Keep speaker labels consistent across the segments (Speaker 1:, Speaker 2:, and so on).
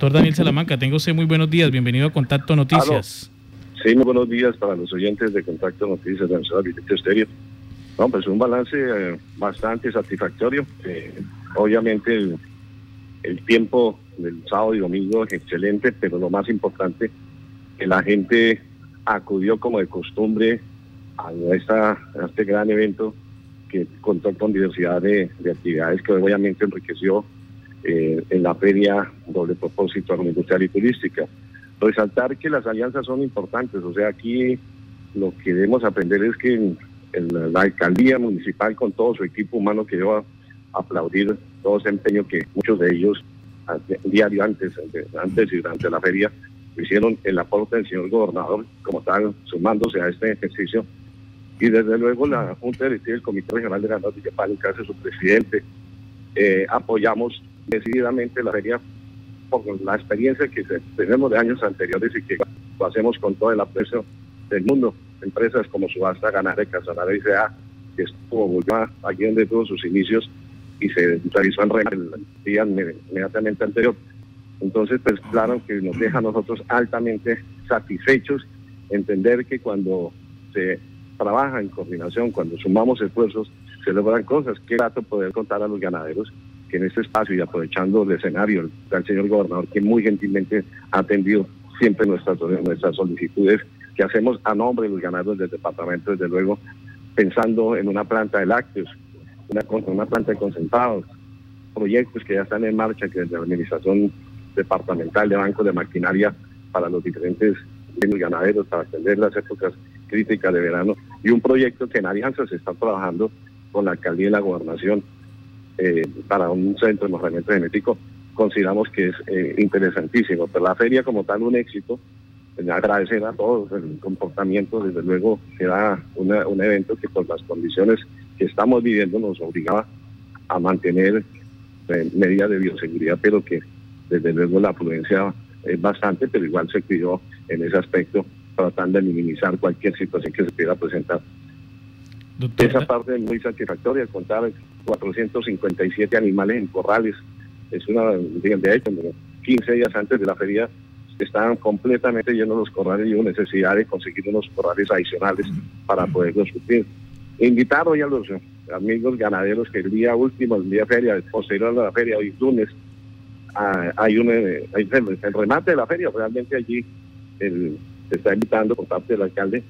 Speaker 1: Doctor Daniel Salamanca, tengo usted muy buenos días, bienvenido a Contacto Noticias.
Speaker 2: Sí, muy buenos días para los oyentes de Contacto Noticias de la Estéreo. No, pues un balance eh, bastante satisfactorio. obviamente el, tiempo del sábado y domingo es excelente, pero lo más importante, que la gente acudió como de costumbre a, esta, este gran evento que contó con diversidad de, de actividades que obviamente enriqueció eh, en la feria doble propósito agroindustrial y turística. Resaltar que las alianzas son importantes, o sea, aquí lo que debemos aprender es que en, la alcaldía municipal con todo su equipo humano que yo a aplaudir todo ese empeño que muchos de ellos diario antes, antes y durante la feria hicieron el aporte del señor gobernador como tal, sumándose a este ejercicio. Y desde luego la Junta Directiva del Comité Regional de de Palo, en casa de su presidente, eh, apoyamos decididamente la feria por la experiencia que tenemos de años anteriores y que lo hacemos con todo el aprecio del mundo. Empresas como Subasta Ganare, Casanare y SEA, que estuvo aquí donde tuvo sus inicios y se realizó en el día inmediatamente anterior. Entonces, pues claro que nos deja a nosotros altamente satisfechos entender que cuando se trabaja en coordinación, cuando sumamos esfuerzos, se logran cosas. Qué grato poder contar a los ganaderos que en este espacio y aprovechando el escenario del señor gobernador, que muy gentilmente ha atendido siempre nuestras, nuestras solicitudes que hacemos a nombre de los ganaderos del departamento, desde luego, pensando en una planta de lácteos, una, una planta de concentrados, proyectos que ya están en marcha, que desde la Administración Departamental de Banco de Maquinaria para los diferentes ganaderos, para atender las épocas críticas de verano, y un proyecto que en alianza se está trabajando con la alcaldía y la gobernación eh, para un centro de mejoramiento genético, consideramos que es eh, interesantísimo. Pero la feria como tal, un éxito. Eh, agradecer a todos el comportamiento, desde luego era un evento que por las condiciones que estamos viviendo nos obligaba a mantener medidas de bioseguridad, pero que desde luego la prudencia es bastante, pero igual se cuidó en ese aspecto, tratando de minimizar cualquier situación que se pudiera presentar. Esa parte es muy satisfactoria, contar 457 animales en corrales. Es una, de hecho, 15 días antes de la feria estaban completamente llenos los corrales y hubo necesidad de conseguir unos corrales adicionales para poderlos suplir. Invitar hoy a los amigos ganaderos que el día último, el día feria, posterior a la feria, hoy lunes, ah, hay un eh, hay el, remate de la feria, realmente allí el, se está invitando por parte del alcalde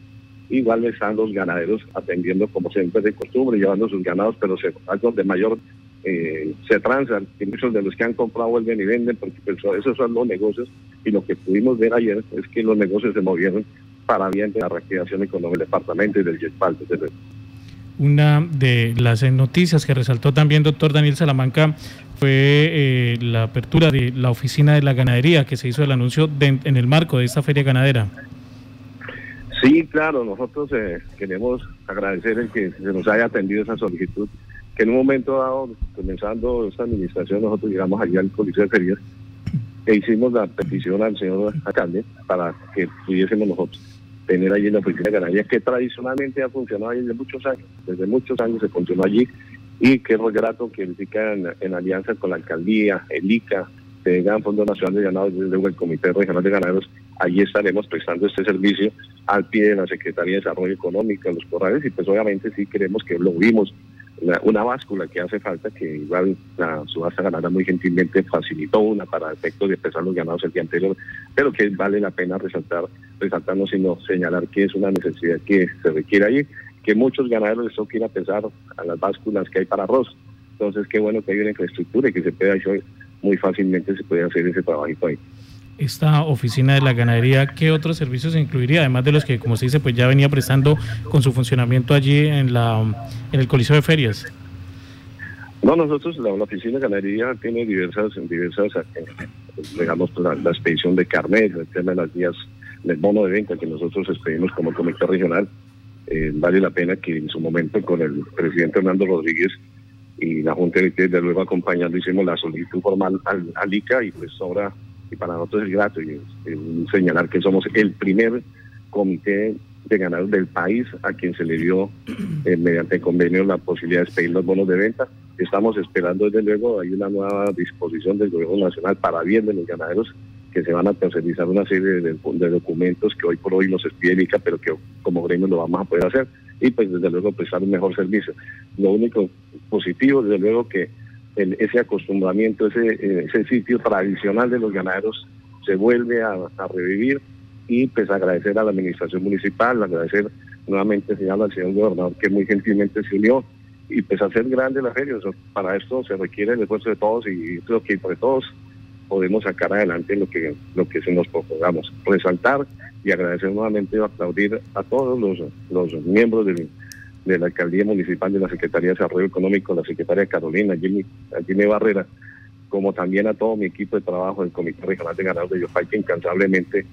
Speaker 2: Igual están los ganaderos atendiendo como siempre de costumbre, llevando sus ganados, pero se, de mayor eh, se transan, y muchos de los que han comprado vuelven y venden, porque pues, esos son los negocios, y lo que pudimos ver ayer es que los negocios se movieron para bien de la reactivación económica del departamento y del YESPAL.
Speaker 1: Una de las noticias que resaltó también doctor Daniel Salamanca fue eh, la apertura de la oficina de la ganadería que se hizo el anuncio en el marco de esta feria ganadera.
Speaker 2: Sí, claro, nosotros eh, queremos agradecer el que se nos haya atendido esa solicitud, que en un momento dado, comenzando esta administración, nosotros llegamos allí al Coliseo de Ferias e hicimos la petición al señor alcalde para que pudiésemos nosotros tener allí la oficina de ganadería, que tradicionalmente ha funcionado allí desde muchos años, desde muchos años se funcionó allí, y qué grato que en, en alianza con la alcaldía, el ICA, tengan Fondo Nacional de Ganados, desde el Comité Regional de Ganaderos, allí estaremos prestando este servicio al pie de la Secretaría de Desarrollo Económico, los corrales, y pues obviamente sí queremos que lo vimos, una báscula que hace falta, que igual la subasta ganada muy gentilmente facilitó una para efectos de empezar los ganados el día anterior, pero que vale la pena resaltar, resaltarnos sino señalar que es una necesidad que se requiere allí, que muchos ganaderos eso quieren pensar a las básculas que hay para arroz. Entonces, qué bueno que hay una infraestructura y que se pueda hacer muy fácilmente se puede hacer ese trabajito ahí.
Speaker 1: Esta oficina de la ganadería, ¿qué otros servicios incluiría? Además de los que, como se dice, pues ya venía prestando con su funcionamiento allí en, la, en el Coliseo de Ferias.
Speaker 2: No, nosotros, la, oficina de ganadería tiene diversas, diversas eh, digamos, la, expedición de carnet, el tema de las vías del bono de venta que nosotros expedimos como comité regional. Eh, vale la pena que en su momento con el presidente Hernando Rodríguez y la Junta de luego acompañando hicimos la solicitud formal al, ICA y pues ahora, y para nosotros es grato y, señalar que somos el primer comité de ganaderos del país a quien se le dio eh, mediante convenio la posibilidad de expedir los bonos de venta Estamos esperando, desde luego, hay una nueva disposición del Gobierno Nacional para bien de los ganaderos que se van a tercerizar una serie de, documentos que hoy por hoy nos expide pero que como gremio lo vamos a poder hacer y pues desde luego prestar un mejor servicio. Lo único positivo, desde luego, que ese acostumbramiento, ese, eh, ese sitio tradicional de los ganaderos se vuelve a, revivir y pues agradecer a la administración municipal, agradecer nuevamente señal al señor gobernador que muy gentilmente se unió y pues hacer grande la feria. para esto se requiere el esfuerzo de todos y creo que entre todos podemos sacar adelante lo que lo que se nos propongamos. Resaltar y agradecer nuevamente, aplaudir a todos los, los miembros de, de la Alcaldía Municipal, de la Secretaría de Desarrollo Económico, la Secretaria Carolina, Jimmy, Jimmy Barrera, como también a todo mi equipo de trabajo del Comité Regional de Ganados de Yopay, que incansablemente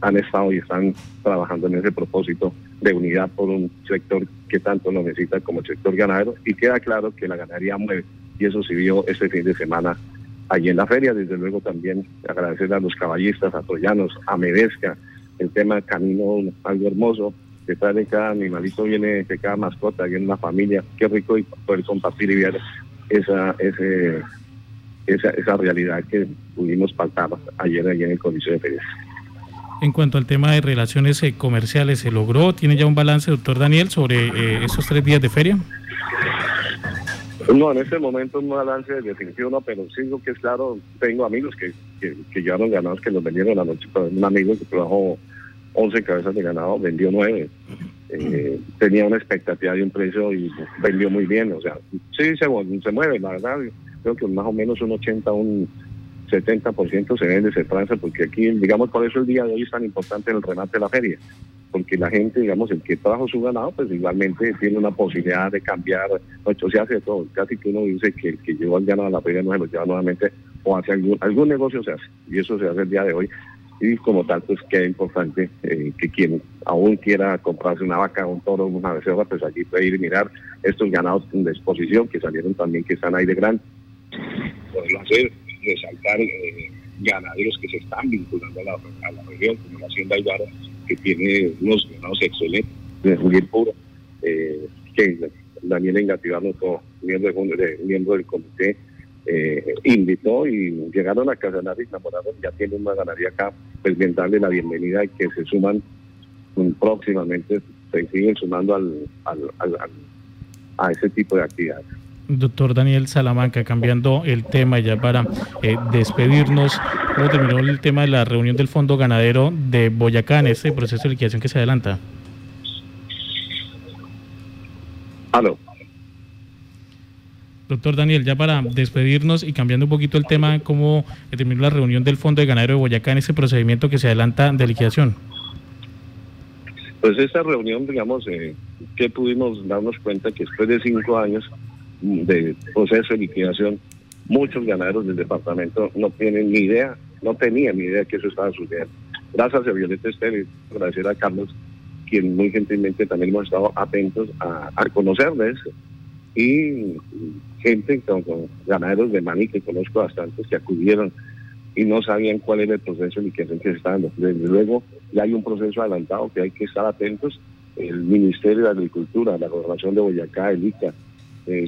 Speaker 2: han estado y están trabajando en ese propósito de unidad por un sector que tanto lo necesita como el sector ganadero. Y queda claro que la ganadería mueve, y eso se vio este fin de semana allí en la feria. Desde luego también agradecer a los caballistas, a Troyanos, a Medesca, el tema camino, algo hermoso. Detrás de cada animalito viene, de cada mascota, viene una familia. Qué rico y poder compartir y ver esa, ese, esa, esa realidad que pudimos palpar ayer, ayer en el Coliseo de Ferias.
Speaker 1: En cuanto al tema de relaciones eh, comerciales, ¿se logró? ¿Tiene ya un balance, doctor Daniel, sobre eh, esos tres días de feria?
Speaker 2: No, en este momento un balance definitivo no, pero sí que es claro, tengo amigos que, que, que llevaron ganados que los vendieron anoche, un amigo que trabajó 11 cabezas de ganado, vendió 9. Eh, tenía una expectativa de un precio y vendió muy bien, o sea, sí se, se mueve, la verdad, creo que más o menos un 80, un 70% se vende, se transa, porque aquí, digamos, por eso el día de hoy es tan importante el remate de la feria, porque la gente, digamos, el que trajo su ganado, pues igualmente tiene una posibilidad de cambiar, o se hace todo, casi que uno dice que el que llevó el ganado a la feria no se lo lleva nuevamente, o hace algún, algún negocio se hace, y eso se hace el día de hoy, y como tal, pues queda importante eh, que quien aún quiera comprarse una vaca, un toro, una becerra, pues allí puede ir y mirar estos ganados de exposición que salieron también, que están ahí de gran. Poderlo hacer, resaltar eh, ganaderos que se están vinculando a la, región, como la Hacienda Ibarra, que tiene unos ganados excelentes, de Julián Puro, eh, que Daniel Engativar, nuestro miembro, de, miembro del comité, eh, invitó y llegaron a Casanar y enamoraron, ya tienen una ganadería acá, pues bien darle la bienvenida y que se suman próximamente, se siguen sumando al, al, al, a ese tipo de actividades
Speaker 1: doctor Daniel Salamanca, cambiando el tema ya para eh, despedirnos, ¿cómo terminó el tema de la reunión del Fondo Ganadero de Boyacá en este proceso de liquidación que se adelanta?
Speaker 2: Aló.
Speaker 1: Doctor Daniel, ya para despedirnos y cambiando un poquito el tema, ¿cómo terminó la reunión del Fondo de Ganadero de Boyacá en ese procedimiento que se adelanta de liquidación?
Speaker 2: Pues esta reunión, digamos, eh, que pudimos darnos cuenta que después de cinco años de proceso de liquidación, muchos ganaderos del departamento no tienen ni idea, no tenían ni idea que eso estaba sucediendo. Gracias a Violeta Estérez, agradecer a Carlos, quien muy gentilmente también hemos estado atentos a, conocer de eso. Y gente con, ganaderos de maní, que conozco bastantes, que acudieron y no sabían cuál era el proceso liquidación que se estaba dando. Desde luego, ya hay un proceso adelantado que hay que estar atentos. El Ministerio de Agricultura, la Gobernación de Boyacá, el ICA, eh,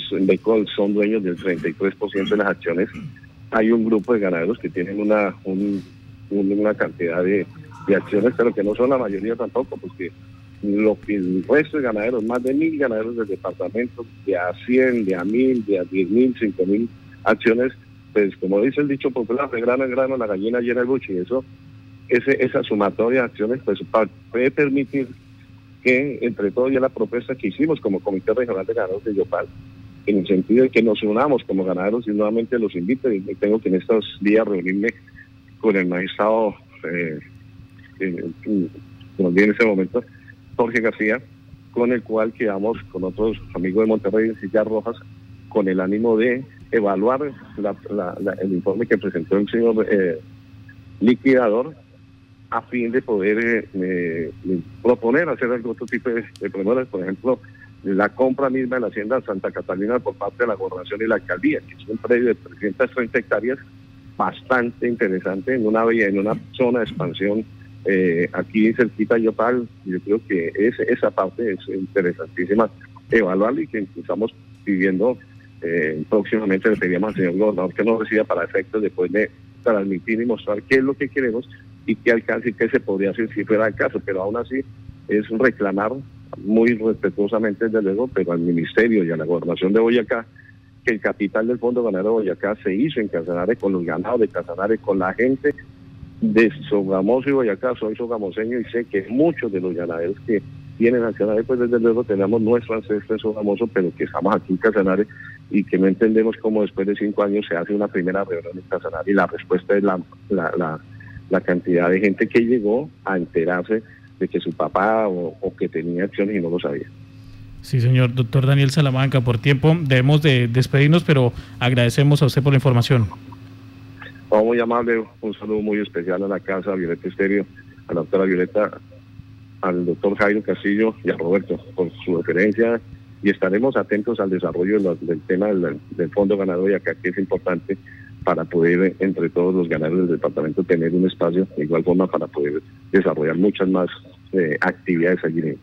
Speaker 2: son dueños del 33% de las acciones. Hay un grupo de ganaderos que tienen una, una cantidad de, acciones, pero que no son la mayoría tampoco, porque los, el resto de ganaderos, más de mil ganaderos del departamento, de a 100, de a mil, de a 10 mil, 5 mil acciones, pues como dice el dicho popular, de grano en grano la gallina llena el buche, y eso, ese, esa sumatoria de acciones pues puede permitir que entre todos ya la propuesta que hicimos como Comité Regional de Ganaderos de Yopal, en el sentido de que nos unamos como ganaderos y nuevamente los invito y tengo que en estos días reunirme con el magistrado, eh, eh, en ese momento, Jorge García, con el cual quedamos con otros amigos de Monterrey y Sillas Rojas con el ánimo de evaluar el informe que presentó el señor eh, liquidador a fin de poder eh, proponer hacer algún otro tipo de, de por ejemplo, la compra misma de la Hacienda Santa Catalina por parte de la Gobernación y la Alcaldía, que es un predio de 330 hectáreas bastante interesante en una en una zona de expansión eh, aquí cerquita Yopal. Yo creo que esa parte es interesantísima evaluar y que estamos pidiendo eh, próximamente le pedíamos al señor gobernador que nos reciba para efectos después de transmitir y mostrar qué es lo que queremos y qué alcance y qué se podría hacer si fuera el caso, pero aún así es reclamar muy respetuosamente desde luego, pero al ministerio y a la gobernación de Boyacá que el capital del Fondo Ganadero de Boyacá se hizo en Casanare con los ganados de Casanare, con la gente de Sogamoso y Boyacá. Soy sogamoseño y sé que muchos de los ganaderos que vienen a Casanare, pues desde luego tenemos nuestro ancestro en Sogamoso, pero que estamos aquí en Casanare y que no entendemos cómo después de cinco años se hace una primera reunión en Casanare y la respuesta es la, la, la, la cantidad de gente que llegó a enterarse de que su papá o, o que tenía acciones y no lo sabía.
Speaker 1: Sí, señor doctor Daniel Salamanca, por tiempo debemos de despedirnos, pero agradecemos a usted por la información.
Speaker 2: Oh, muy amable, un saludo muy especial a la casa Violeta Estéreo, a la doctora Violeta, al doctor Jairo Castillo y a Roberto por su referencia y estaremos atentos al desarrollo del, tema del, fondo ganador y acá que es importante para poder entre todos los ganadores del departamento tener un espacio de igual forma para poder desarrollar muchas más eh, actividades allí.